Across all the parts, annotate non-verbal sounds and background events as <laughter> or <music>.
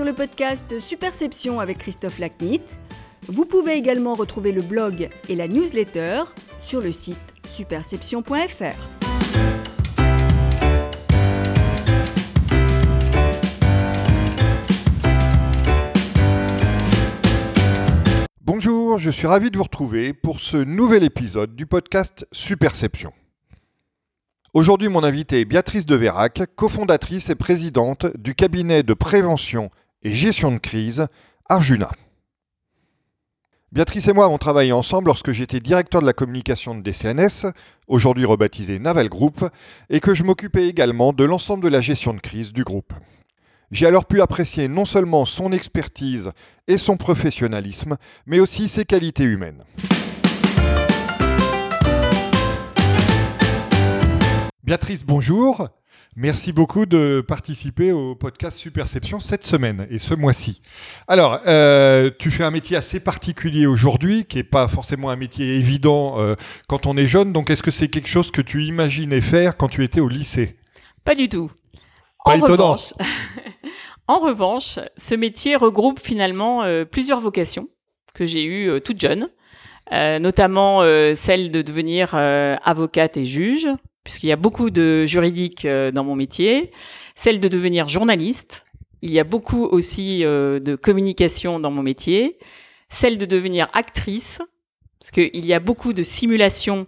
sur le podcast Superception avec Christophe Lacnit. Vous pouvez également retrouver le blog et la newsletter sur le site superception.fr. Bonjour, je suis ravi de vous retrouver pour ce nouvel épisode du podcast Superception. Aujourd'hui, mon invité est Béatrice de Vérac, cofondatrice et présidente du cabinet de prévention et gestion de crise Arjuna. Béatrice et moi avons travaillé ensemble lorsque j'étais directeur de la communication de DCNS, aujourd'hui rebaptisé Naval Group, et que je m'occupais également de l'ensemble de la gestion de crise du groupe. J'ai alors pu apprécier non seulement son expertise et son professionnalisme, mais aussi ses qualités humaines. Béatrice, bonjour. Merci beaucoup de participer au podcast Superception cette semaine et ce mois-ci. Alors, euh, tu fais un métier assez particulier aujourd'hui, qui n'est pas forcément un métier évident euh, quand on est jeune. Donc, est-ce que c'est quelque chose que tu imaginais faire quand tu étais au lycée? Pas du tout. Pas en étonnant. revanche, <laughs> en revanche, ce métier regroupe finalement euh, plusieurs vocations que j'ai eues toute jeune, euh, notamment euh, celle de devenir euh, avocate et juge, puisqu'il y a beaucoup de juridique euh, dans mon métier, celle de devenir journaliste, il y a beaucoup aussi euh, de communication dans mon métier, celle de devenir actrice, parce qu'il y a beaucoup de simulations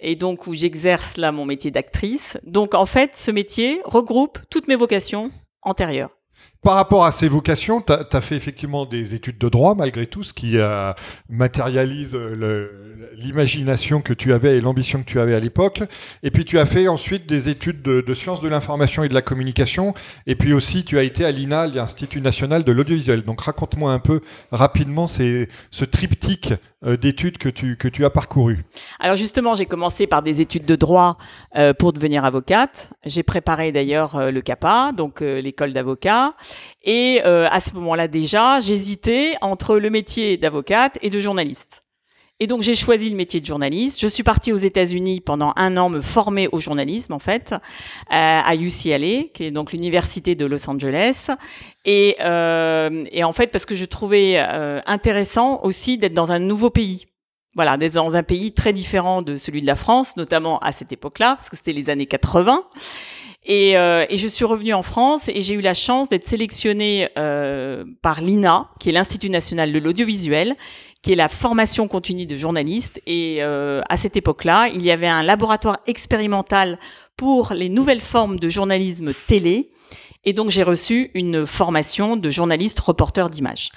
et donc où j'exerce là mon métier d'actrice. Donc en fait, ce métier regroupe toutes mes vocations antérieures. Par rapport à ces vocations, tu as, fait effectivement des études de droit, malgré tout, ce qui euh, matérialise le- l'imagination que tu avais et l'ambition que tu avais à l'époque. Et puis tu as fait ensuite des études de, sciences de l'information et de la communication. Et puis aussi, tu as été à l'INA, l'Institut national de l'audiovisuel. Donc raconte-moi un peu rapidement ce triptyque euh, d'études que tu, as parcouru. Alors justement, j'ai commencé par des études de droit euh, pour devenir avocate. J'ai préparé d'ailleurs euh, le CAPA, donc euh, l'école d'avocat. Et euh, à ce moment-là déjà, j'hésitais entre le métier d'avocate et de journaliste. Et donc j'ai choisi le métier de journaliste. Je suis partie aux États-Unis pendant un an me former au journalisme en fait euh, à UCLA, qui est donc l'université de Los Angeles. Et, euh, en fait parce que je trouvais intéressant aussi d'être dans un nouveau pays. Voilà, d'être dans un pays très différent de celui de la France, notamment à cette époque-là, parce que c'était les années 80. Et, euh, et je suis revenue en France et j'ai eu la chance d'être sélectionnée euh, par l'INA, qui est l'Institut national de l'audiovisuel, qui est la formation continue de journalistes. Et euh, à cette époque-là, il y avait un laboratoire expérimental pour les nouvelles formes de journalisme télé. Et donc j'ai reçu une formation de journaliste reporter d'images.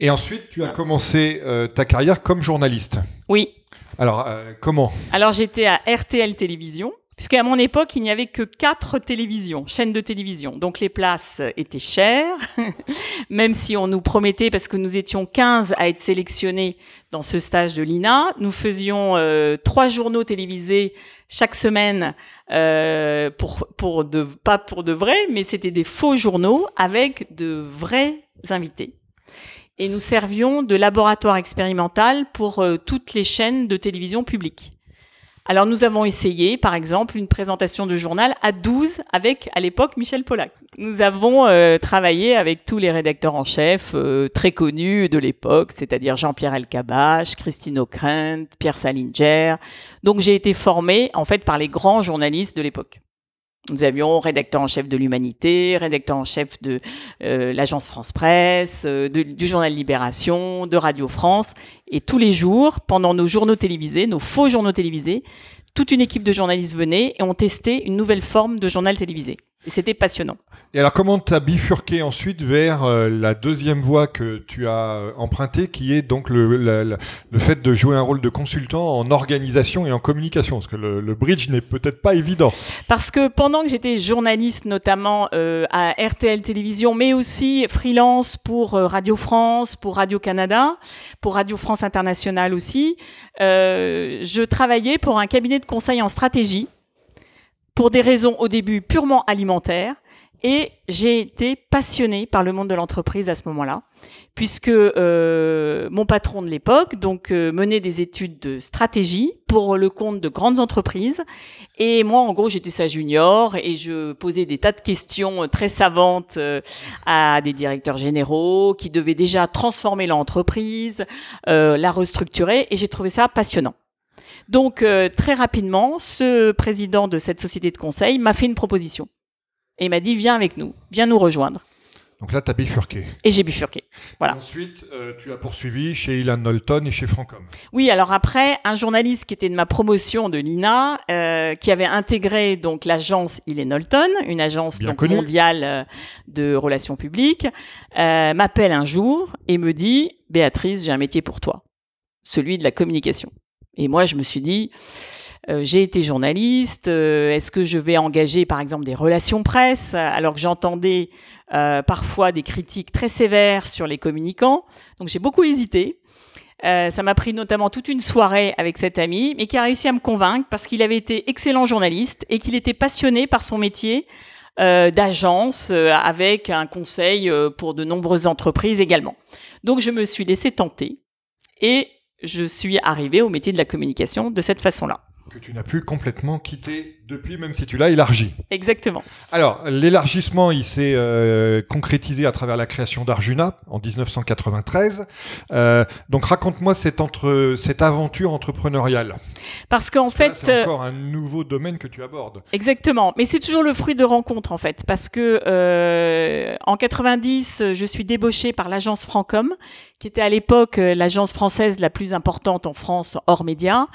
Et ensuite, tu as commencé euh, ta carrière comme journaliste. Oui, Alors, euh, comment? Alors j'étais à RTL Télévision, puisqu'à mon époque, il n'y avait que quatre télévisions, chaînes de télévision. Donc les places étaient chères, <laughs> même si on nous promettait, parce que nous étions 15 à être sélectionnés dans ce stage de l'INA, nous faisions euh, trois journaux télévisés chaque semaine, euh, pas pour de vrai, mais c'était des faux journaux avec de vrais invités. Et nous servions de laboratoire expérimental pour euh, toutes les chaînes de télévision publiques. Alors nous avons essayé, par exemple, une présentation de journal à 12 avec, à l'époque, Michel Pollack. Nous avons euh, travaillé avec tous les rédacteurs en chef euh, très connus de l'époque, c'est-à-dire Jean-Pierre Elkabbach, Christine O'Krent, Pierre Salinger. Donc j'ai été formée, en fait, par les grands journalistes de l'époque. Nous avions rédacteur en chef de l'Humanité, rédacteur en chef de euh, l'agence France Presse, euh, du journal Libération, de Radio France. Et tous les jours, pendant nos journaux télévisés, nos faux journaux télévisés, toute une équipe de journalistes venait et ont testé une nouvelle forme de journal télévisé. Et c'était passionnant. Et alors, comment tu as bifurqué ensuite vers euh, la deuxième voie que tu as euh, empruntée, qui est donc le, la- la- le fait de jouer un rôle de consultant en organisation et en communication? Parce que le, le bridge n'est peut-être pas évident. Parce que pendant que j'étais journaliste, notamment euh, à RTL Télévision, mais aussi freelance pour euh, Radio France, pour Radio Canada, pour Radio France Internationale aussi, je travaillais pour un cabinet de conseil en stratégie, pour des raisons au début purement alimentaires. Et j'ai été passionnée par le monde de l'entreprise à ce moment-là, puisque euh, mon patron de l'époque donc euh, menait des études de stratégie pour le compte de grandes entreprises. Et moi, en gros, j'étais sa junior et je posais des tas de questions très savantes euh, à des directeurs généraux qui devaient déjà transformer l'entreprise, euh, la restructurer. Et j'ai trouvé ça passionnant. Donc, euh, très rapidement, ce président de cette société de conseil m'a fait une proposition. Et il m'a dit, viens avec nous, viens nous rejoindre. Donc là, tu as bifurqué. Et j'ai bifurqué. Voilà. ensuite, euh, tu as poursuivi chez Ilan Knowlton et chez Francom. Oui, alors après, un journaliste qui était de ma promotion de l'INA, euh, qui avait intégré donc l'agence Ilan Knowlton, une agence donc, mondiale de relations publiques, m'appelle un jour et me dit Béatrice, j'ai un métier pour toi, celui de la communication. Et moi, je me suis dit, euh, j'ai été journaliste, euh, est-ce que je vais engager par exemple des relations presse? Alors que j'entendais euh, parfois des critiques très sévères sur les communicants. Donc j'ai beaucoup hésité. ça m'a pris notamment toute une soirée avec cet ami, mais qui a réussi à me convaincre parce qu'il avait été excellent journaliste et qu'il était passionné par son métier d'agence avec un conseil pour de nombreuses entreprises également. Donc je me suis laissé tenter et je suis arrivée au métier de la communication de cette façon-là. Que tu n'as complètement depuis, même si tu l'as élargi. Exactement. Alors, l'élargissement, il s'est euh, concrétisé à travers la création d'Arjuna en 1993. Euh, donc, raconte-moi cette, entre, cette aventure entrepreneuriale. Parce qu'en fait... C'est encore un nouveau domaine que tu abordes. Exactement. Mais c'est toujours le fruit de rencontres, en fait. Parce que euh, en 90, je suis débauchée par l'agence Francom, qui était à l'époque l'agence française la plus importante en France hors médias.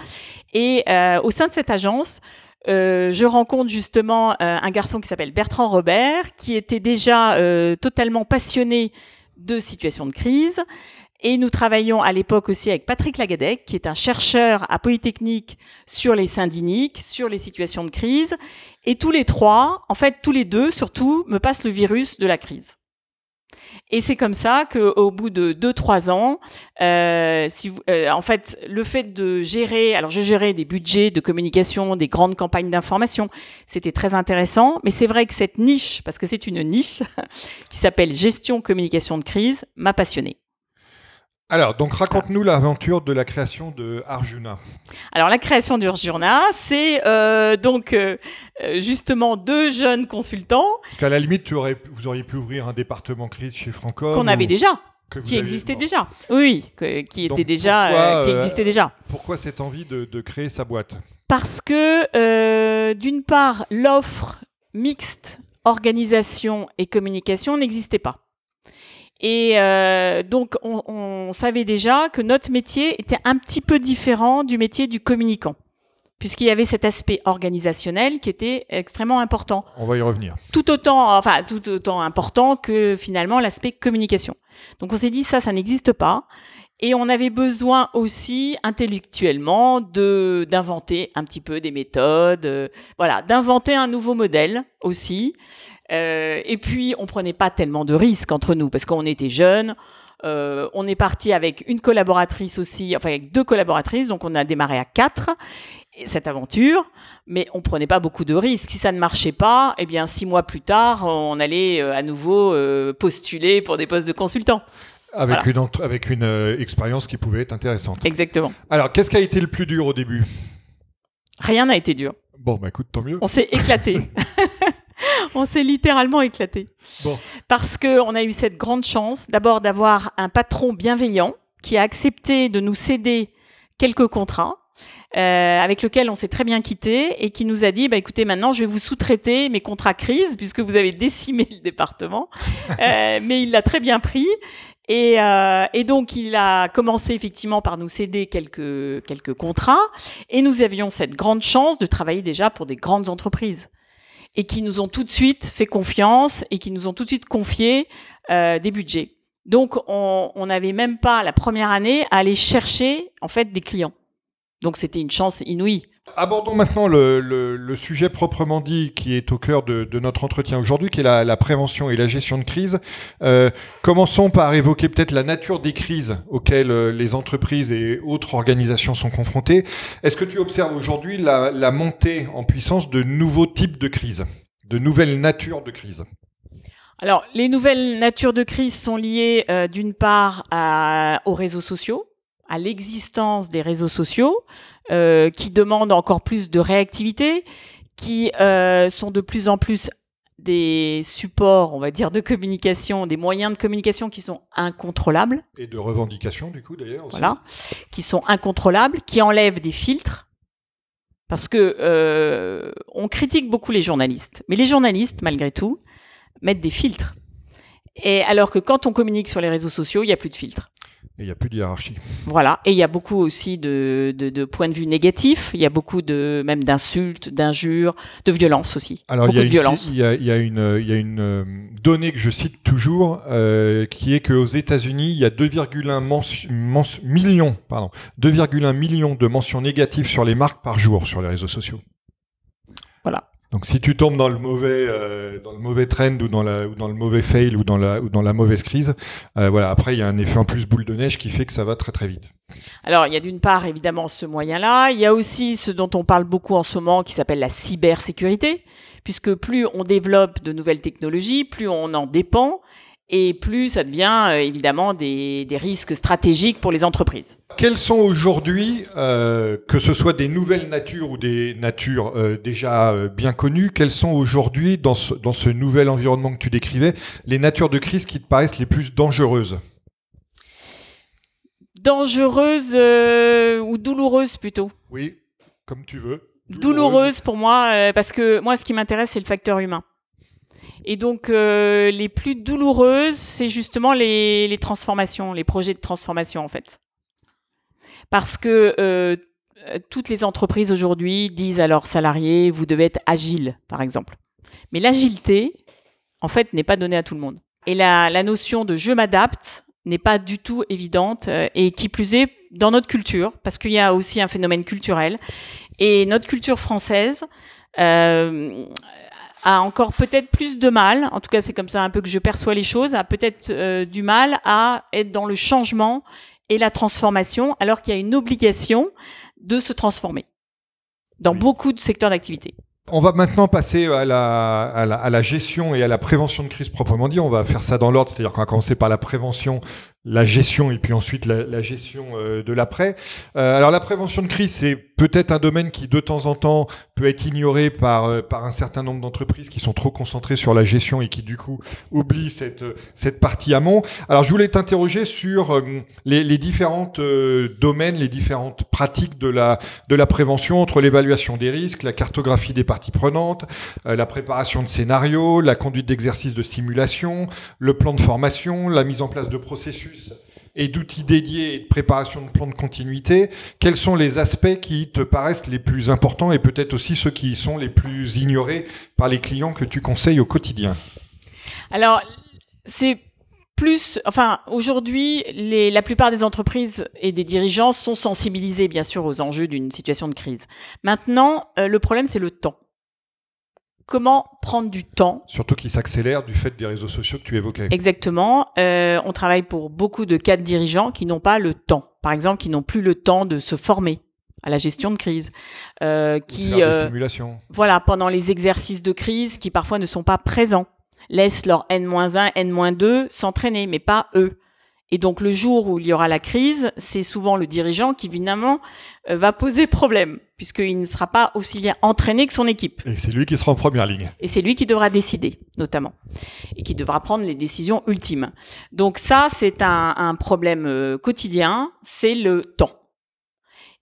Et au sein de cette agence, euh, je rencontre justement euh, un garçon qui s'appelle Bertrand Robert, qui était déjà euh, totalement passionné de situations de crise. Et nous travaillons à l'époque aussi avec Patrick Lagadec, qui est un chercheur à Polytechnique sur les syndiniques, sur les situations de crise. Et tous les trois, en fait tous les deux surtout, me passent le virus de la crise. Et c'est comme ça qu'au bout de 2-3 ans, euh, euh, en fait, le fait de gérer, alors je gérais des budgets de communication, des grandes campagnes d'information, c'était très intéressant, mais c'est vrai que cette niche, parce que c'est une niche, <laughs> qui s'appelle gestion communication de crise, m'a passionné. Alors, donc raconte-nous l'aventure de la création de Arjuna. Alors, la création d'Arjuna, c'est euh, donc euh, euh, justement deux jeunes consultants. Qu'à la limite, tu aurais, vous auriez pu ouvrir un département crise chez Franco. Qu'on avait déjà. Qui existait déjà. Oui, qui était déjà, qui existait déjà. Pourquoi cette envie de, de créer sa boîte? Parce que d'une part, l'offre mixte organisation et communication n'existait pas. Et euh, donc, on, on, savait déjà que notre métier était un petit peu différent du métier du communicant, puisqu'il y avait cet aspect organisationnel qui était extrêmement important. On va y revenir. Tout autant, enfin, tout autant important que finalement l'aspect communication. Donc, on s'est dit ça, ça n'existe pas. Et on avait besoin aussi intellectuellement de d'inventer un petit peu des méthodes, euh, voilà, d'inventer un nouveau modèle aussi. Euh, et puis, on prenait pas tellement de risques entre nous parce qu'on était jeunes. Euh, on est parti avec une collaboratrice aussi, enfin avec deux collaboratrices, donc on a démarré à quatre cette aventure, mais on prenait pas beaucoup de risques. Si ça ne marchait pas, eh bien six mois plus tard, on allait euh, à nouveau postuler pour des postes de consultant. Avec une avec une euh, expérience qui pouvait être intéressante. Exactement. Alors, qu'est-ce qui a été le plus dur au début? Rien n'a été dur. Bon, bah écoute, tant mieux. On s'est éclaté. <laughs> on s'est littéralement éclaté. Parce qu'on a eu cette grande chance, d'abord d'avoir un patron bienveillant qui a accepté de nous céder quelques contrats. Euh, avec lequel on s'est très bien quitté et qui nous a dit bah écoutez maintenant je vais vous sous-traiter mes contrats crise puisque vous avez décimé le département <laughs> euh, mais il l'a très bien pris et, euh, et, donc, il a commencé effectivement par nous céder quelques, quelques contrats. Et nous avions cette grande chance de travailler déjà pour des grandes entreprises et qui nous ont tout de suite fait confiance et qui nous ont tout de suite confié euh, des budgets. Donc, on n'avait même pas la première année à aller chercher en fait des clients. Donc, c'était une chance inouïe. Abordons maintenant le, sujet proprement dit qui est au cœur de, notre entretien aujourd'hui, qui est la, prévention et la gestion de crise. Euh, commençons par évoquer peut-être la nature des crises auxquelles euh, les entreprises et autres organisations sont confrontées. Est-ce que tu observes aujourd'hui la, montée en puissance de nouveaux types de crises, de nouvelles natures de crises? Alors, les nouvelles natures de crise sont liées euh, d'une part aux réseaux sociaux, à l'existence des réseaux sociaux, euh, qui demandent encore plus de réactivité, qui euh, sont de plus en plus des supports, on va dire, de communication, des moyens de communication qui sont incontrôlables. Et de revendication, du coup, d'ailleurs. Voilà, qui sont incontrôlables, qui enlèvent des filtres. Parce que euh, on critique beaucoup les journalistes, mais les journalistes, malgré tout, mettent des filtres. Et alors que quand on communique sur les réseaux sociaux, il n'y a plus de filtres. Il n'y a plus de hiérarchie. Voilà. Et il y a beaucoup aussi de, de, de, points de vue négatifs. Il y a beaucoup de même d'insultes, d'injures, de violences aussi. Alors beaucoup il y a, de violence. Il y a, il y a une, il y a une euh, donnée que je cite toujours, euh, qui est qu'aux États-Unis, il y a 2,1 millions, pardon, 2,1 millions de mentions négatives sur les marques par jour sur les réseaux sociaux. Voilà. Donc si tu tombes dans le mauvais, euh, dans le mauvais trend ou dans, la, ou dans le mauvais fail ou dans la, ou dans la mauvaise crise, euh, voilà. Après, il y a un effet en plus boule de neige qui fait que ça va très très vite. Alors, il y a d'une part évidemment ce moyen-là. Il y a aussi ce dont on parle beaucoup en ce moment qui s'appelle la cybersécurité, puisque plus on développe de nouvelles technologies, plus on en dépend et plus ça devient euh, évidemment des, des, risques stratégiques pour les entreprises. Quelles sont aujourd'hui, euh, que ce soit des nouvelles natures ou des natures euh, déjà euh, bien connues, quelles sont aujourd'hui, dans ce, dans ce nouvel environnement que tu décrivais, les natures de crise qui te paraissent les plus dangereuses? Dangereuses ou douloureuses plutôt Oui, comme tu veux. Douloureuse, douloureuse pour moi, parce que moi ce qui m'intéresse c'est le facteur humain. Et donc, euh, les plus douloureuses, c'est justement les, transformations, les projets de transformation, en fait. Parce que euh, toutes les entreprises aujourd'hui disent à leurs salariés, vous devez être agile, par exemple. Mais l'agilité, en fait, n'est pas donnée à tout le monde. Et la, notion de je m'adapte n'est pas du tout évidente, euh, et qui plus est dans notre culture, parce qu'il y a aussi un phénomène culturel. Et notre culture française, a encore peut-être plus de mal, en tout cas c'est comme ça un peu que je perçois les choses, a peut-être euh, du mal à être dans le changement et la transformation, alors qu'il y a une obligation de se transformer dans oui. beaucoup de secteurs d'activité. On va maintenant passer à la, à, la, à la, gestion et à la prévention de crise proprement dit. On va faire ça dans l'ordre, c'est-à-dire qu'on va commencer par la prévention, la gestion et puis ensuite la, la gestion euh, de l'après. Euh, alors la prévention de crise, c'est peut-être un domaine qui de temps en temps peut être ignoré par, euh, par un certain nombre d'entreprises qui sont trop concentrées sur la gestion et qui du coup oublient cette, cette partie amont. Alors je voulais t'interroger sur euh, les, les différentes euh, domaines, les différentes pratiques de la, de la prévention entre l'évaluation des risques, la cartographie des parties prenantes, la préparation de scénarios, la conduite d'exercices de simulation, le plan de formation, la mise en place de processus et d'outils dédiés et de préparation de plans de continuité, quels sont les aspects qui te paraissent les plus importants et peut-être aussi ceux qui sont les plus ignorés par les clients que tu conseilles au quotidien? Alors, c'est plus, enfin, aujourd'hui, la plupart des entreprises et des dirigeants sont sensibilisés, bien sûr, aux enjeux d'une situation de crise. Maintenant, euh, le problème, c'est le temps comment prendre du temps. Surtout qui s'accélère du fait des réseaux sociaux que tu évoquais. Exactement. Euh, on travaille pour beaucoup de cadres dirigeants qui n'ont pas le temps. Par exemple, qui n'ont plus le temps de se former à la gestion de crise, euh, qui euh, simulations. voilà pendant les exercices de crise qui parfois ne sont pas présents, laissent leur n-1, n-2 s'entraîner, mais pas eux. Et donc le jour où il y aura la crise, c'est souvent le dirigeant qui évidemment euh, va poser problème, puisqu'il ne sera pas aussi bien entraîné que son équipe. Et c'est lui qui sera en première ligne. Et c'est lui qui devra décider, notamment, et qui devra prendre les décisions ultimes. Donc ça, c'est un, un problème euh, quotidien, c'est le temps.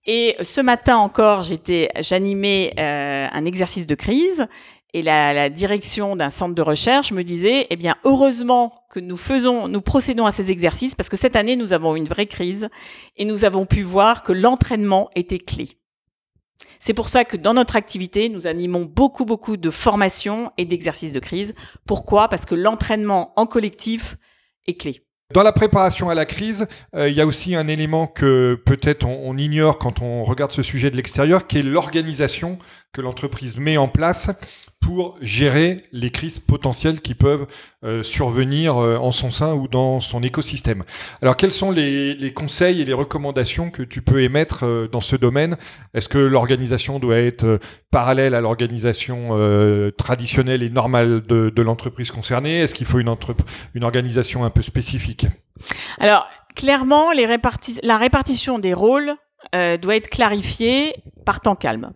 Et ce matin encore, j'étais, j'animais euh, un exercice de crise et la, direction d'un centre de recherche me disait, eh bien, heureusement que nous faisons, nous procédons à ces exercices parce que cette année, nous avons une vraie crise et nous avons pu voir que l'entraînement était clé. C'est pour ça que dans notre activité, nous animons beaucoup, beaucoup de formations et d'exercices de crise. Pourquoi? Parce que l'entraînement en collectif est clé. Dans la préparation à la crise, euh, il y a aussi un élément que peut-être on, on, ignore quand on regarde ce sujet de l'extérieur, qui est l'organisation que l'entreprise met en place pour gérer les crises potentielles qui peuvent euh, survenir euh, en son sein ou dans son écosystème. Alors quels sont les, conseils et les recommandations que tu peux émettre euh, dans ce domaine? Est-ce que l'organisation doit être parallèle à l'organisation traditionnelle et normale de, l'entreprise concernée? Est-ce qu'il faut une, organisation un peu spécifique? Alors Clairement, la répartition des rôles doit être clarifiée par temps calme.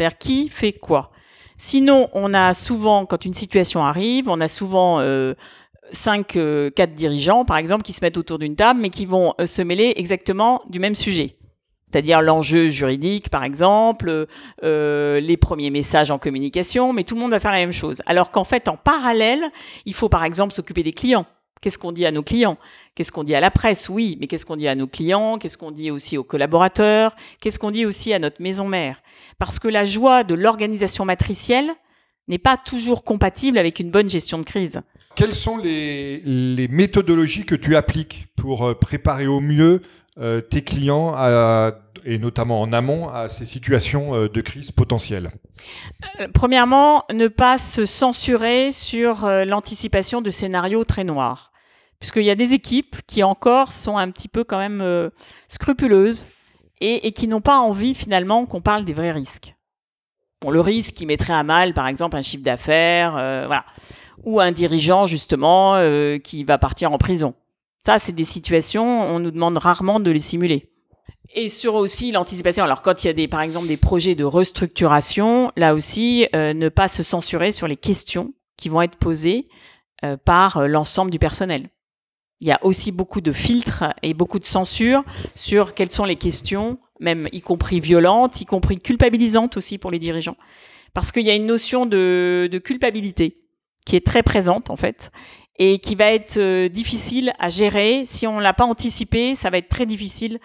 C'est-à-dire qui fait quoi? Sinon, on a souvent, quand une situation arrive, on a souvent euh, cinq, euh, quatre dirigeants, par exemple, qui se mettent autour d'une table, mais qui vont euh, se mêler exactement du même sujet. C'est-à-dire l'enjeu juridique, par exemple, euh, les premiers messages en communication, mais tout le monde va faire la même chose. Alors qu'en fait, en parallèle, il faut par exemple s'occuper des clients. Qu'est-ce qu'on dit à nos clients? Qu'est-ce qu'on dit à la presse? Oui, mais qu'est-ce qu'on dit à nos clients? Qu'est-ce qu'on dit aussi aux collaborateurs? Qu'est-ce qu'on dit aussi à notre maison mère? Parce que la joie de l'organisation matricielle n'est pas toujours compatible avec une bonne gestion de crise. Quelles sont les, les méthodologies que tu appliques pour euh, préparer au mieux euh, tes clients, à- et notamment en amont, à ces situations euh, de crise potentielles Euh, Premièrement, ne pas se censurer sur l'anticipation de scénarios très noirs. Puisqu'il y a des équipes qui encore sont un petit peu quand même euh, scrupuleuses et, et qui n'ont pas envie finalement qu'on parle des vrais risques. Bon, le risque qui mettrait à mal, par exemple, un chiffre d'affaires, euh, voilà, ou un dirigeant justement euh, qui va partir en prison. Ça, c'est des situations, on nous demande rarement de les simuler. Et sur aussi l'anticipation. Alors quand il y a des, par exemple, des projets de restructuration, là aussi, euh, ne pas se censurer sur les questions qui vont être posées euh, par euh, l'ensemble du personnel. Il y a aussi beaucoup de filtres et beaucoup de censure sur quelles sont les questions, même y compris violentes, y compris culpabilisantes aussi pour les dirigeants. Parce qu'il y a une notion de, culpabilité qui est très présente en fait et qui va être euh, difficile à gérer. Si on l'a pas anticipé, ça va être très difficile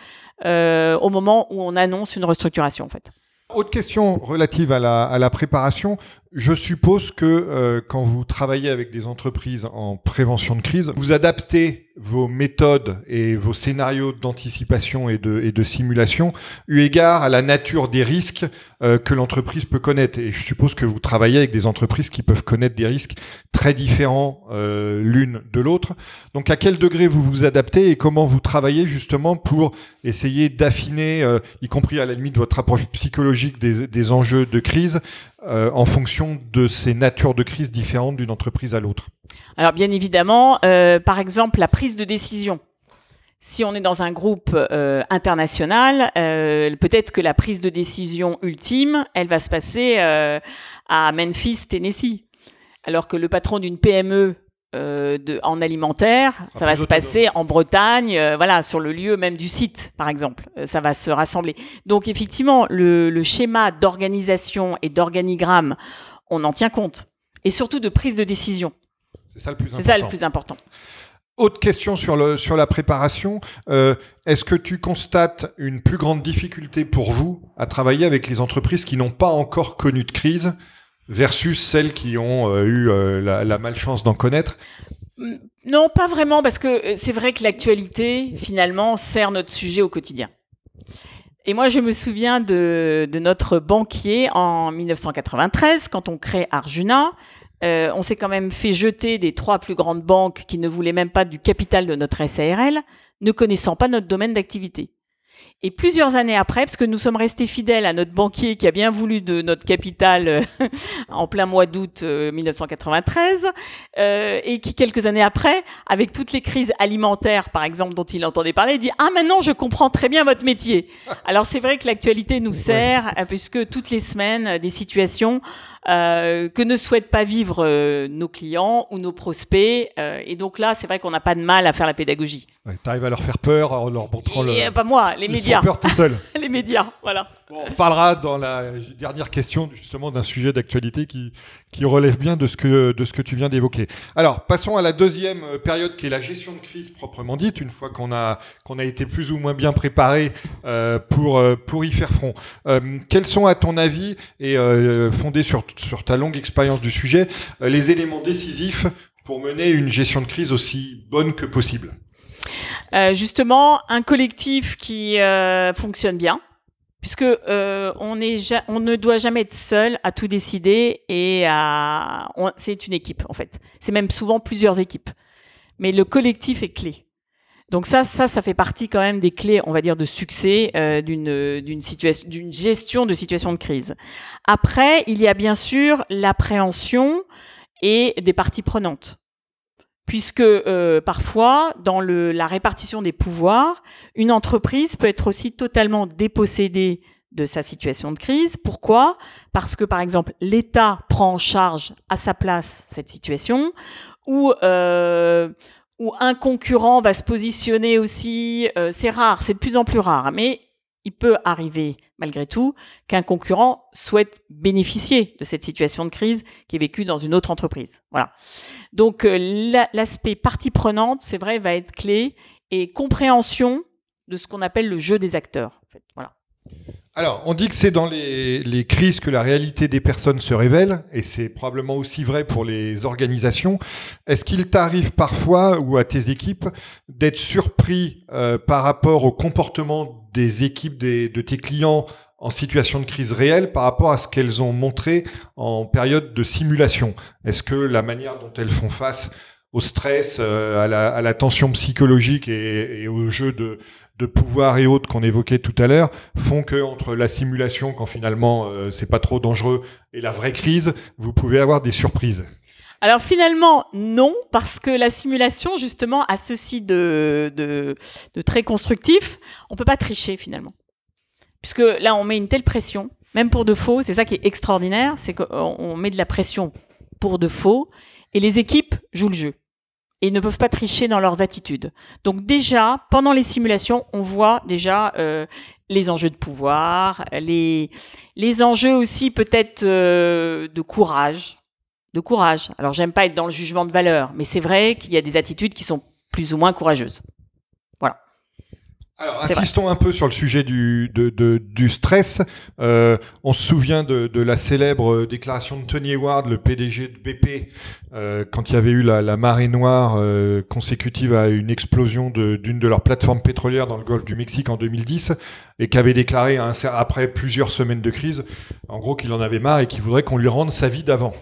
euh, au moment où on annonce une restructuration en fait. Autre question relative à la, à la préparation. Je suppose que euh, quand vous travaillez avec des entreprises en prévention de crise, vous adaptez vos méthodes et vos scénarios d'anticipation et de, simulation eu égard à la nature des risques euh, que l'entreprise peut connaître. Et je suppose que vous travaillez avec des entreprises qui peuvent connaître des risques très différents euh, l'une de l'autre. Donc à quel degré vous vous adaptez et comment vous travaillez justement pour essayer d'affiner, y compris à la limite votre approche psychologique des enjeux de crise, euh, en fonction de ces natures de crise différentes d'une entreprise à l'autre. Alors bien évidemment, euh, par exemple, la prise de décision. Si on est dans un groupe euh, international, peut-être que la prise de décision ultime, elle va se passer à Memphis, Tennessee. Alors que le patron d'une PME euh, de, en alimentaire, ça va se passer en Bretagne, euh, voilà, sur le lieu même du site, par exemple. Euh, ça va se rassembler. Donc effectivement, le, le schéma d'organisation et d'organigramme, on en tient compte. Et surtout de prise de décision. C'est ça le plus C'est important. ça le plus important. Autre question sur, le, sur la préparation. Euh, Est-ce que tu constates une plus grande difficulté pour vous à travailler avec les entreprises qui n'ont pas encore connu de crise versus celles qui ont euh, eu euh, la, malchance d'en connaître? Mm, Non, pas vraiment, parce que euh, c'est vrai que l'actualité, finalement, sert notre sujet au quotidien. Et moi, je me souviens de, notre banquier en 1993, quand on crée Arjuna. On s'est quand même fait jeter des trois plus grandes banques qui ne voulaient même pas du capital de notre SARL, ne connaissant pas notre domaine d'activité. Et plusieurs années après, parce que nous sommes restés fidèles à notre banquier qui a bien voulu de notre capital euh, <laughs> en plein mois d'août euh, 1993, euh, et qui quelques années après, avec toutes les crises alimentaires, par exemple, dont il entendait parler, dit ah maintenant je comprends très bien votre métier. Alors c'est vrai que l'actualité nous sert, euh, puisque toutes les semaines euh, des situations euh, que ne souhaitent pas vivre euh, nos clients ou nos prospects, euh, et donc là c'est vrai qu'on n'a pas de mal à faire la pédagogie. ouais, Tu arrives à leur faire peur en leur montrant Et, le. pas moi, les médias, peur tout seuls. <laughs> les médias, voilà. Bon, on parlera dans la dernière question justement d'un sujet d'actualité qui, qui relève bien de ce que, de ce que tu viens d'évoquer. Alors, passons à la deuxième euh, période qui est la gestion de crise proprement dite, une fois qu'on a, qu'on a été plus ou moins bien préparé euh, pour, euh, pour y faire front. Euh, quels sont, à ton avis, et euh, fondés sur, sur ta longue expérience du sujet, euh, les éléments décisifs pour mener une gestion de crise aussi bonne que possible? Euh, justement, un collectif qui euh, fonctionne bien, puisque euh, on, ne doit jamais être seul à tout décider et c'est une équipe en fait. C'est même souvent plusieurs équipes, mais le collectif est clé. Donc ça, ça, ça fait partie quand même des clés, on va dire, de succès euh, d'une gestion de situation de crise. Après, il y a bien sûr l'appréhension et des parties prenantes. Puisque euh, parfois, dans le, la répartition des pouvoirs, une entreprise peut être aussi totalement dépossédée de sa situation de crise. Pourquoi? Parce que, par exemple, l'État prend en charge à sa place cette situation, ou, euh, ou un concurrent va se positionner aussi. Euh, c'est rare, c'est de plus en plus rare, mais il peut arriver malgré tout qu'un concurrent souhaite bénéficier de cette situation de crise qui est vécue dans une autre entreprise. Voilà. Donc euh, l'aspect partie prenante, c'est vrai, va être clé et compréhension de ce qu'on appelle le jeu des acteurs. Voilà. Alors, on dit que c'est dans les, les, crises que la réalité des personnes se révèle, et c'est probablement aussi vrai pour les organisations. Est-ce qu'il t'arrive parfois, ou à tes équipes, d'être surpris euh, par rapport au comportement des équipes des, de tes clients en situation de crise réelle par rapport à ce qu'elles ont montré en période de simulation? Est-ce que la manière dont elles font face au stress, euh, à, la, à, la, tension psychologique et, et au jeu de, de pouvoir et autres qu'on évoquait tout à l'heure font que entre la simulation, quand finalement euh, c'est pas trop dangereux, et la vraie crise, vous pouvez avoir des surprises. Alors finalement, non, parce que la simulation, justement, a ceci de, de, de très constructif. On peut pas tricher finalement. Puisque là, on met une telle pression, même pour de faux, c'est ça qui est extraordinaire, c'est qu'on met de la pression pour de faux, et les équipes jouent le jeu et ne peuvent pas tricher dans leurs attitudes. Donc déjà, pendant les simulations, on voit déjà euh, les enjeux de pouvoir, les, les enjeux aussi peut-être euh, de courage. De courage. Alors j'aime pas être dans le jugement de valeur, mais c'est vrai qu'il y a des attitudes qui sont plus ou moins courageuses. Alors, insistons un peu sur le sujet du, de, de, du stress. Euh, on se souvient de, de, la célèbre déclaration de Tony Howard, le PDG de BP, euh, quand il y avait eu la, la marée noire euh, consécutive à une explosion d'une de, leurs plateformes pétrolières dans le golfe du Mexique en 2010, et qui avait déclaré après plusieurs semaines de crise, en gros qu'il en avait marre et qu'il voudrait qu'on lui rende sa vie d'avant.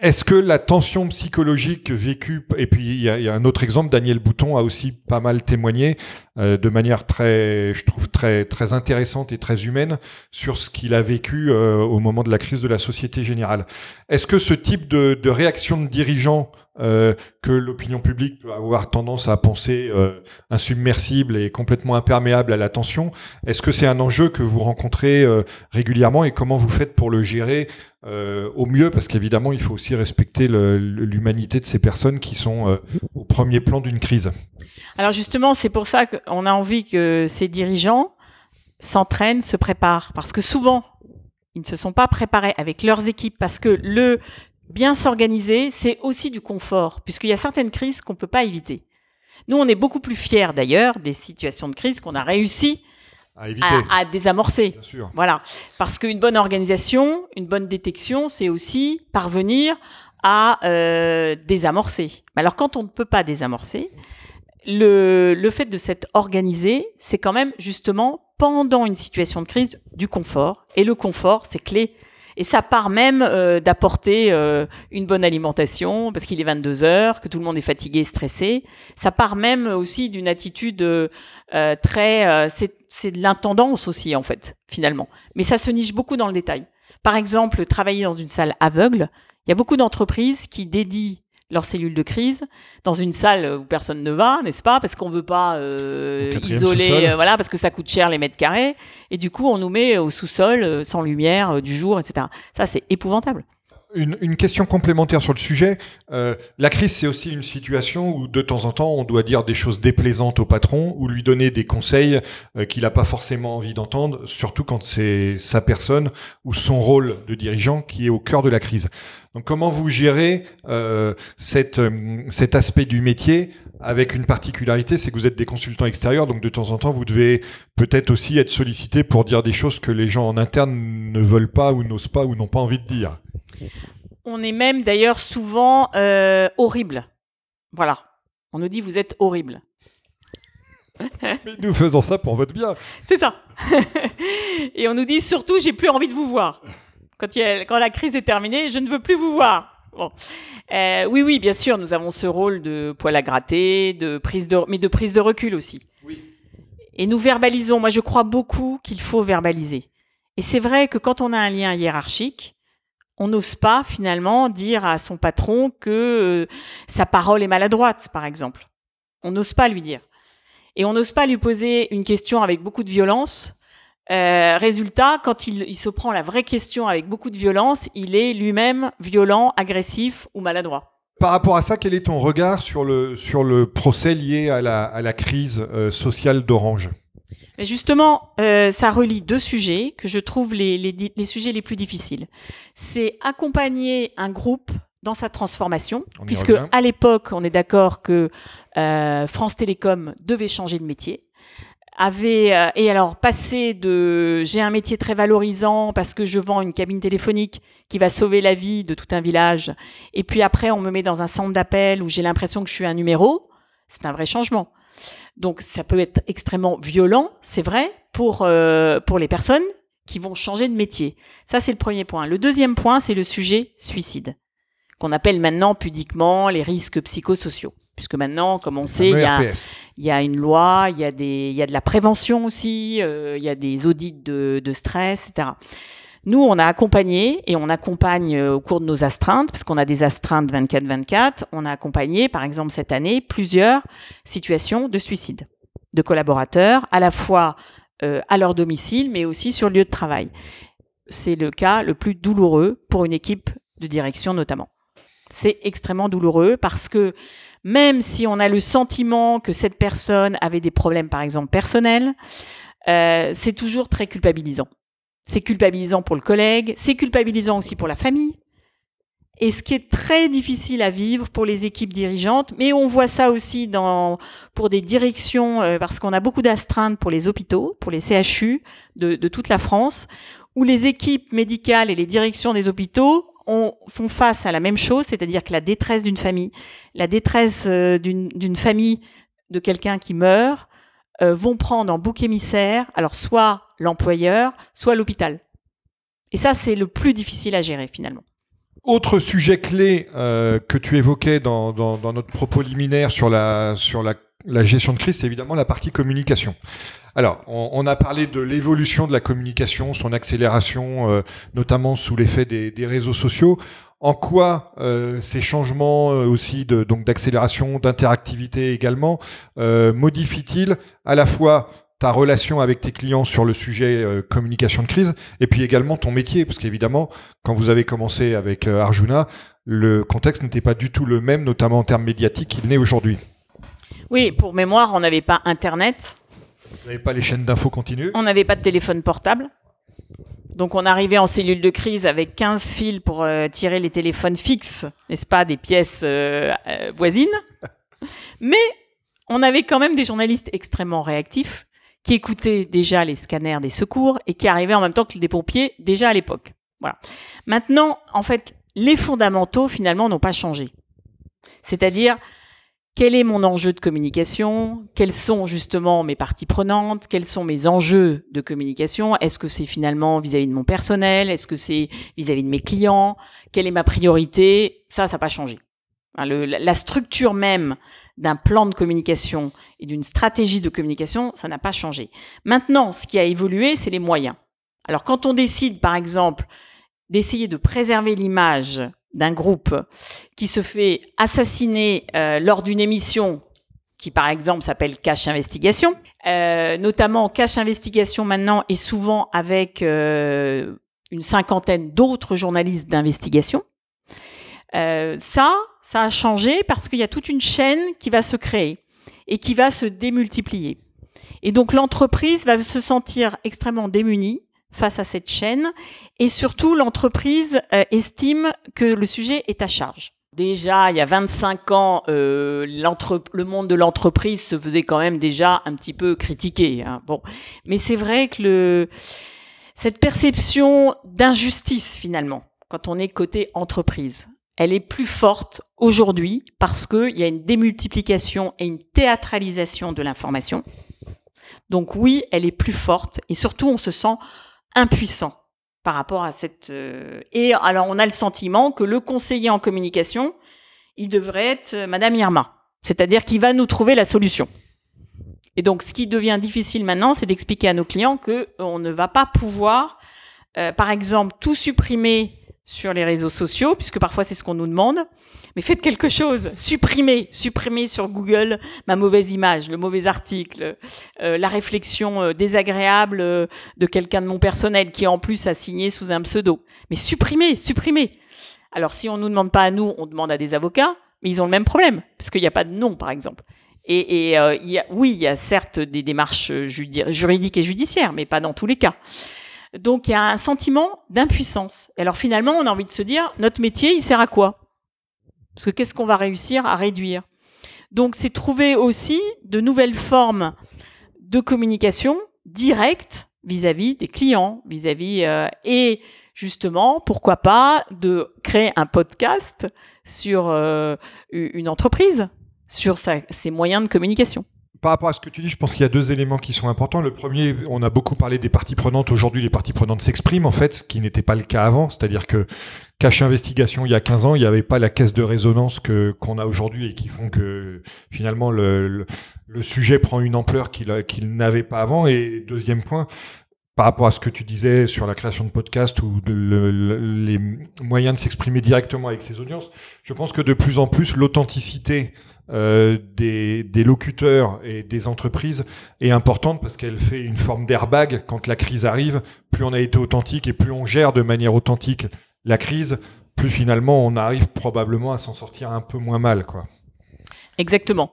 Est-ce que la tension psychologique vécue, et puis il y, a, un autre exemple, Daniel Bouton a aussi pas mal témoigné euh, de manière très, je trouve très très intéressante et très humaine sur ce qu'il a vécu euh, au moment de la crise de la Société Générale. Est-ce que ce type de, réaction de dirigeants euh, que l'opinion publique peut avoir tendance à penser euh, insubmersible et complètement imperméable à la tension, est-ce que c'est un enjeu que vous rencontrez régulièrement et comment vous faites pour le gérer euh, au mieux, parce qu'évidemment, il faut aussi respecter l'humanité de ces personnes qui sont euh, au premier plan d'une crise. Alors justement, c'est pour ça qu'on a envie que ces dirigeants s'entraînent, se préparent, parce que souvent, ils ne se sont pas préparés avec leurs équipes, parce que le bien s'organiser, c'est aussi du confort, puisqu'il y a certaines crises qu'on ne peut pas éviter. Nous, on est beaucoup plus fiers d'ailleurs des situations de crise qu'on a réussi à, désamorcer. Voilà. Parce qu'une bonne organisation, une bonne détection, c'est aussi parvenir à euh, désamorcer. Alors quand on ne peut pas désamorcer, le, le fait de s'être organisé, c'est quand même justement pendant une situation de crise du confort. Et le confort, c'est clé. Et ça part même euh, d'apporter euh, une bonne alimentation, parce qu'il est 22 heures, que tout le monde est fatigué, stressé. Ça part même aussi d'une attitude euh, très... c'est de l'intendance aussi, en fait, finalement. Mais ça se niche beaucoup dans le détail. Par exemple, travailler dans une salle aveugle, il y a beaucoup d'entreprises qui dédient leurs cellules de crise dans une salle où personne ne va, n'est-ce pas Parce qu'on veut pas euh, isoler, euh, voilà, parce que ça coûte cher les mètres carrés. Et du coup, on nous met au sous-sol, euh, sans lumière, du jour, etc. Ça, c'est épouvantable. Une, une, question complémentaire sur le sujet. Euh, la crise, c'est aussi une situation où de temps en temps, on doit dire des choses déplaisantes au patron ou lui donner des conseils euh, qu'il n'a pas forcément envie d'entendre, surtout quand c'est sa personne ou son rôle de dirigeant qui est au cœur de la crise. Donc, comment vous gérez euh, cette, euh, cet aspect du métier avec une particularité, c'est que vous êtes des consultants extérieurs, donc de temps en temps, vous devez peut-être aussi être sollicité pour dire des choses que les gens en interne ne veulent pas ou n'osent pas ou n'ont pas envie de dire. On est même d'ailleurs souvent euh, horrible. Voilà. On nous dit vous êtes horrible. <laughs> Mais nous faisons ça pour votre bien. C'est ça. <laughs> Et on nous dit surtout j'ai plus envie de vous voir. Quand, quand la crise est terminée, je ne veux plus vous voir. Bon. Euh, oui, oui, bien sûr, nous avons ce rôle de poil à gratter, de prise de, mais de prise de recul aussi. Oui. Et nous verbalisons. Moi, je crois beaucoup qu'il faut verbaliser. Et c'est vrai que quand on a un lien hiérarchique, on n'ose pas finalement dire à son patron que euh, sa parole est maladroite, par exemple. On n'ose pas lui dire. Et on n'ose pas lui poser une question avec beaucoup de violence. Euh, résultat, quand il, il, se prend la vraie question avec beaucoup de violence, il est lui-même violent, agressif ou maladroit. Par rapport à ça, quel est ton regard sur le, sur le procès lié à la, à la crise euh, sociale d'Orange? Mais justement, euh, ça relie deux sujets que je trouve les, les, les sujets les plus difficiles. C'est accompagner un groupe dans sa transformation, puisque à l'époque, on est d'accord que euh, France Télécom devait changer de métier avait euh, et alors passer de j'ai un métier très valorisant parce que je vends une cabine téléphonique qui va sauver la vie de tout un village et puis après on me met dans un centre d'appel où j'ai l'impression que je suis un numéro, c'est un vrai changement. Donc ça peut être extrêmement violent, c'est vrai, pour euh, pour les personnes qui vont changer de métier. Ça c'est le premier point. Le deuxième point, c'est le sujet suicide qu'on appelle maintenant pudiquement les risques psychosociaux puisque maintenant, comme on sait, il y, a, il y, a, une loi, il y a, des, il y a de la prévention aussi, euh, il y a des audits de, de, stress, etc. Nous, on a accompagné et on accompagne euh, au cours de nos astreintes, parce qu'on a des astreintes 24-24, on a accompagné, par exemple, cette année, plusieurs situations de suicide de collaborateurs, à la fois euh, à leur domicile, mais aussi sur le lieu de travail. C'est le cas le plus douloureux pour une équipe de direction notamment. C'est extrêmement douloureux parce que même si on a le sentiment que cette personne avait des problèmes, par exemple, personnels, euh, c'est toujours très culpabilisant. C'est culpabilisant pour le collègue, c'est culpabilisant aussi pour la famille. Et ce qui est très difficile à vivre pour les équipes dirigeantes, mais on voit ça aussi dans, pour des directions, euh, parce qu'on a beaucoup d'astreintes pour les hôpitaux, pour les CHU de, de toute la France, où les équipes médicales et les directions des hôpitaux on, font face à la même chose, c'est-à-dire que la détresse d'une famille, la détresse euh, d'une famille de quelqu'un qui meurt, euh, vont prendre en bouc émissaire, alors soit l'employeur, soit l'hôpital. Et ça, c'est le plus difficile à gérer finalement. Autre sujet clé euh, que tu évoquais dans, notre propos liminaire sur la, sur la, la gestion de crise, c'est évidemment la partie communication. Alors, on, a parlé de l'évolution de la communication, son accélération, euh, notamment sous l'effet des, réseaux sociaux. En quoi euh, ces changements euh, aussi donc d'accélération, d'interactivité également, modifient-ils à la fois ta relation avec tes clients sur le sujet communication de crise et puis également ton métier? Parce qu'évidemment quand vous avez commencé avec Arjuna le contexte n'était pas du tout le même notamment en termes médiatiques qu'il n'est aujourd'hui. Oui, pour mémoire, on n'avait pas internet, vous n'avez pas les chaînes d'infos continues On n'avait pas de téléphone portable. Donc on arrivait en cellule de crise avec 15 fils pour euh, tirer les téléphones fixes, n'est-ce pas, des pièces euh, euh, voisines. <laughs> Mais on avait quand même des journalistes extrêmement réactifs qui écoutaient déjà les scanners des secours et qui arrivaient en même temps que des pompiers déjà à l'époque. Voilà. Maintenant, en fait, les fondamentaux finalement n'ont pas changé. C'est-à-dire quel est mon enjeu de communication? Quelles sont justement mes parties prenantes? Quels sont mes enjeux de communication? Est-ce que c'est finalement vis-à-vis de mon personnel? Est-ce que c'est vis-à-vis de mes clients? Quelle est ma priorité? Ça, ça n'a pas changé. la structure même d'un plan de communication et d'une stratégie de communication, ça n'a pas changé. Maintenant, ce qui a évolué, c'est les moyens. Alors quand on décide, par exemple, d'essayer de préserver l'image d'un groupe qui se fait assassiner euh, lors d'une émission qui par exemple s'appelle Cache Investigation, euh, notamment Cache Investigation maintenant est souvent avec euh, une cinquantaine d'autres journalistes d'investigation. ça, ça a changé parce qu'il y a toute une chaîne qui va se créer et qui va se démultiplier. Et donc l'entreprise va se sentir extrêmement démunie face à cette chaîne et surtout l'entreprise euh, estime que le sujet est à charge. Déjà, il y a 25 ans, euh, le monde de l'entreprise se faisait quand même déjà un petit peu critiquer. Hein. Bon, mais c'est vrai que cette perception d'injustice finalement, quand on est côté entreprise, elle est plus forte aujourd'hui parce qu'il y a une démultiplication et une théâtralisation de l'information. Donc oui, elle est plus forte et surtout on se sent impuissant par rapport à cette... Euh, et alors on a le sentiment que le conseiller en communication, il devrait être euh, Madame Irma, c'est-à-dire qu'il va nous trouver la solution. Et donc ce qui devient difficile maintenant, c'est d'expliquer à nos clients que on ne va pas pouvoir, euh, par exemple, tout supprimer sur les réseaux sociaux, puisque parfois c'est ce qu'on nous demande. Mais faites quelque chose, supprimez, supprimez sur Google ma mauvaise image, le mauvais article, euh, la réflexion euh, désagréable euh, de quelqu'un de mon personnel qui en plus a signé sous un pseudo. Mais supprimez, supprimez. Alors si on nous demande pas à nous, on demande à des avocats, mais ils ont le même problème, parce qu'il n'y a pas de nom, par exemple. Et, oui, il y a certes des démarches juridiques et judiciaires, mais pas dans tous les cas. Donc il y a un sentiment d'impuissance. Alors finalement, on a envie de se dire, notre métier, il sert à quoi? Parce que qu'est-ce qu'on va réussir à réduire? Donc c'est trouver aussi de nouvelles formes de communication directe vis-à-vis des clients, vis-à-vis euh, et justement, pourquoi pas de créer un podcast sur euh, une entreprise, sur ses moyens de communication par rapport à ce que tu dis, je pense qu'il y a deux éléments qui sont importants. Le premier, on a beaucoup parlé des parties prenantes. Aujourd'hui, les parties prenantes s'expriment, en fait, ce qui n'était pas le cas avant. C'est-à-dire que Cache Investigation, il y a 15 ans, il n'y avait pas la caisse de résonance que qu'on a aujourd'hui et qui font que finalement le, le, sujet prend une ampleur qu'il n'avait pas avant. Et deuxième point, par rapport à ce que tu disais sur la création de podcasts ou de les moyens de s'exprimer directement avec ses audiences, je pense que de plus en plus l'authenticité euh, des, locuteurs et des entreprises est importante parce qu'elle fait une forme d'airbag quand la crise arrive. Plus on a été authentique et plus on gère de manière authentique la crise, plus finalement on arrive probablement à s'en sortir un peu moins mal. Exactement.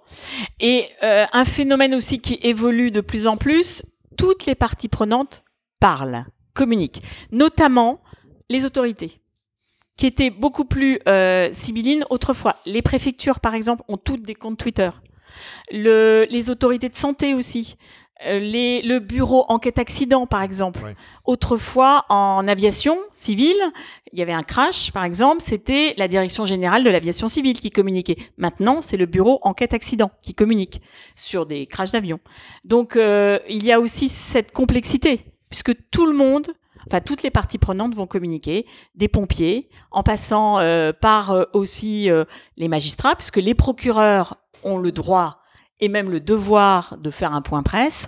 Et euh, un phénomène aussi qui évolue de plus en plus, toutes les parties prenantes parlent, communiquent, notamment les autorités qui était beaucoup plus euh, sibylline autrefois. Les préfectures, par exemple, ont toutes des comptes Twitter. Le, les autorités de santé aussi. Euh, les, le bureau enquête accident, par exemple. Autrefois, en aviation civile, il y avait un crash, par exemple, c'était la direction générale de l'aviation civile qui communiquait. Maintenant, c'est le bureau enquête accident qui communique sur des crashs d'avion. Donc, euh, il y a aussi cette complexité, puisque tout le monde enfin toutes les parties prenantes vont communiquer, des pompiers, en passant euh, par euh, aussi euh, les magistrats, puisque les procureurs ont le droit et même le devoir de faire un point presse.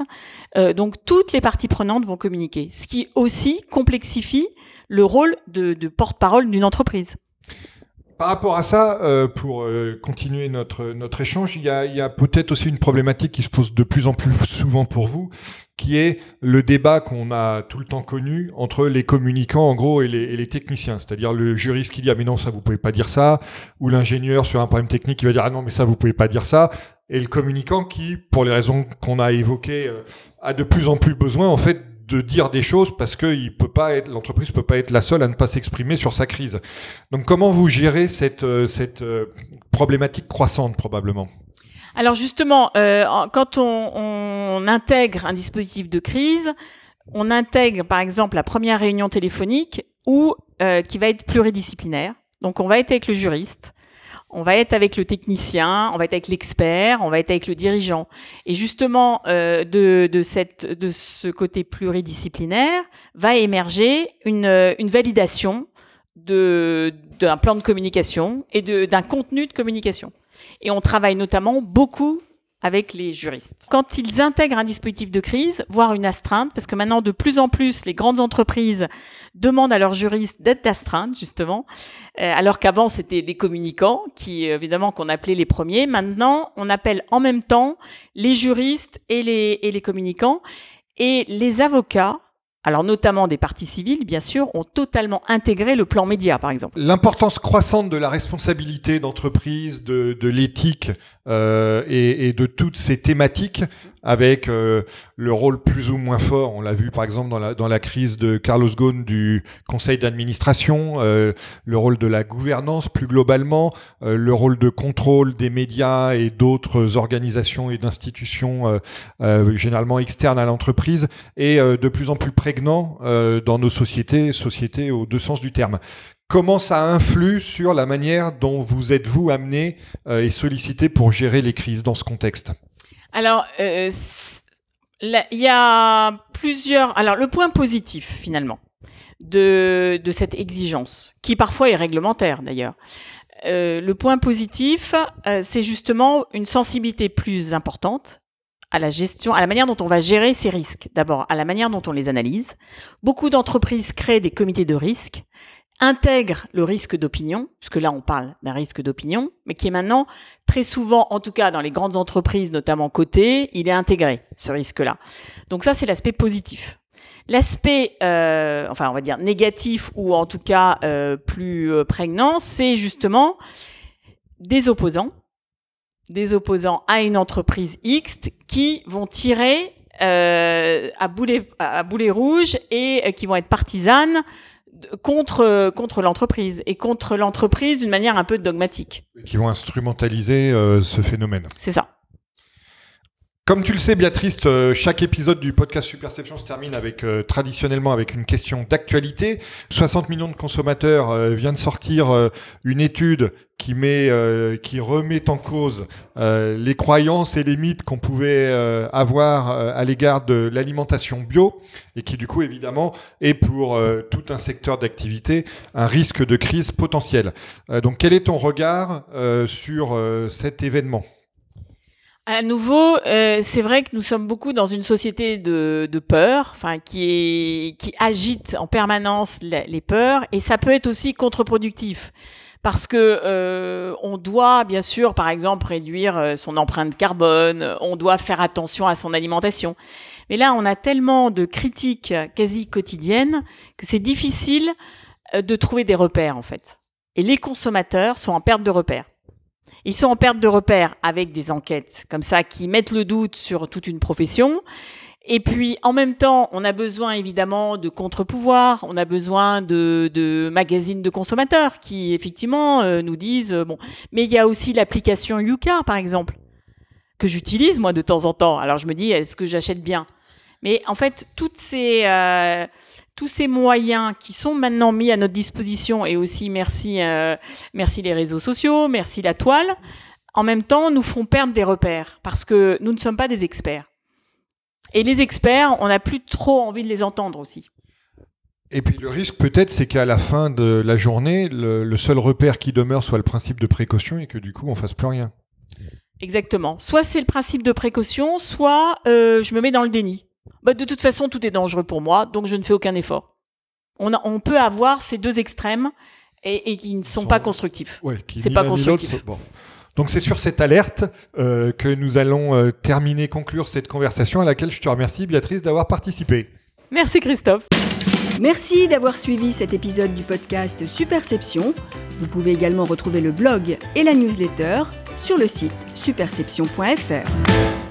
donc toutes les parties prenantes vont communiquer, ce qui aussi complexifie le rôle de, porte-parole d'une entreprise. Par rapport à ça, pour continuer notre, échange, il y a peut-être aussi une problématique qui se pose de plus en plus <laughs> souvent pour vous, qui est le débat qu'on a tout le temps connu entre les communicants en gros et les, techniciens. C'est-à-dire le juriste qui dit ah mais non ça vous pouvez pas dire ça, ou l'ingénieur sur un problème technique qui va dire ah non mais ça vous pouvez pas dire ça, et le communicant qui, pour les raisons qu'on a évoquées, euh, a de plus en plus besoin en fait de dire des choses parce que il peut pas être l'entreprise peut pas être la seule à ne pas s'exprimer sur sa crise. Donc comment vous gérez cette euh, cette euh, problématique croissante probablement? Alors justement, euh, quand on, intègre un dispositif de crise, on intègre par exemple la première réunion téléphonique ou euh, qui va être pluridisciplinaire. Donc on va être avec le juriste, on va être avec le technicien, on va être avec l'expert, on va être avec le dirigeant. Et justement, euh, de, ce côté pluridisciplinaire va émerger une validation d'un plan de communication et d'un contenu de communication. Et on travaille notamment beaucoup avec les juristes. Quand ils intègrent un dispositif de crise, voire une astreinte, parce que maintenant de plus en plus les grandes entreprises demandent à leurs juristes d'être d'astreinte justement, euh, alors qu'avant c'était les communicants qui évidemment qu'on appelait les premiers. Maintenant on appelle en même temps les juristes et les, et les communicants et les avocats alors notamment des partis civils, bien sûr, ont totalement intégré le plan média, par exemple. L'importance croissante de la responsabilité d'entreprise, de, l'éthique euh, et, de toutes ces thématiques avec euh, le rôle plus ou moins fort, on l'a vu par exemple dans la, crise de Carlos Ghosn du conseil d'administration, euh, le rôle de la gouvernance plus globalement, euh, le rôle de contrôle des médias et d'autres organisations et d'institutions généralement externes à l'entreprise est de plus en plus prégnant dans nos sociétés, sociétés aux deux sens du terme. Comment ça influe sur la manière dont vous êtes vous amené et sollicité pour gérer les crises dans ce contexte? Alors, euh, il y a plusieurs. Alors, le point positif, finalement, de, cette exigence, qui parfois est réglementaire d'ailleurs. Euh, le point positif, euh, c'est justement une sensibilité plus importante à la gestion, à la manière dont on va gérer ces risques. D'abord, à la manière dont on les analyse. Beaucoup d'entreprises créent des comités de risques intègre le risque d'opinion, puisque là on parle d'un risque d'opinion, mais qui est maintenant très souvent, en tout cas dans les grandes entreprises, notamment cotées, il est intégré, ce risque-là. Donc ça, c'est l'aspect positif. L'aspect, euh, enfin on va dire négatif ou en tout cas euh, plus euh, prégnant, c'est justement des opposants, des opposants à une entreprise X qui vont tirer à, boulet, à boulet rouge et qui vont être partisanes contre contre l'entreprise et contre l'entreprise d'une manière un peu dogmatique. Qui vont instrumentaliser euh, ce phénomène. C'est ça. Comme tu le sais, Béatrice, euh, chaque épisode du podcast Superception se termine avec euh, traditionnellement avec une question d'actualité. 60 millions de consommateurs euh, vient de sortir une étude qui met, qui remet en cause les croyances et les mythes qu'on pouvait avoir à l'égard de l'alimentation bio et qui du coup évidemment est pour tout un secteur d'activité un risque de crise potentielle. donc, quel est ton regard sur cet événement? À nouveau, euh, c'est vrai que nous sommes beaucoup dans une société de, de peur, enfin qui qui agite en permanence les, peurs, et ça peut être aussi contre-productif parce que euh, on doit bien sûr, par exemple, réduire euh, son empreinte carbone, on doit faire attention à son alimentation. Mais là, on a tellement de critiques quasi quotidiennes que c'est difficile de trouver des repères en fait. Et les consommateurs sont en perte de repères. Ils sont en perte de repères avec des enquêtes comme ça qui mettent le doute sur toute une profession. Et puis, en même temps, on a besoin évidemment de contre-pouvoirs, on a besoin de, de, magazines de consommateurs qui, effectivement, euh, nous disent, euh, bon, mais il y a aussi l'application Yuka, par exemple, que j'utilise, moi, de temps en temps. Alors, je me dis, est-ce que j'achète bien? Mais en fait, toutes ces... Euh, tous ces moyens qui sont maintenant mis à notre disposition et aussi merci, euh, merci les réseaux sociaux, merci la toile, en même temps nous font perdre des repères parce que nous ne sommes pas des experts. Et les experts, on n'a plus trop envie de les entendre aussi. Et puis le risque peut-être, c'est qu'à la fin de la journée, le, seul repère qui demeure soit le principe de précaution et que du coup on fasse plus rien. Exactement. Soit c'est le principe de précaution, soit euh, je me mets dans le déni. Bah, de toute façon, tout est dangereux pour moi, donc je ne fais aucun effort. On, on peut avoir ces deux extrêmes et, qui ne sont, pas constructifs. Ouais, c'est pas constructif. Donc c'est sur cette alerte euh, que nous allons euh, terminer, conclure cette conversation à laquelle je te remercie, Béatrice, d'avoir participé. Merci Christophe. Merci d'avoir suivi cet épisode du podcast Superception. Vous pouvez également retrouver le blog et la newsletter sur le site superception.fr.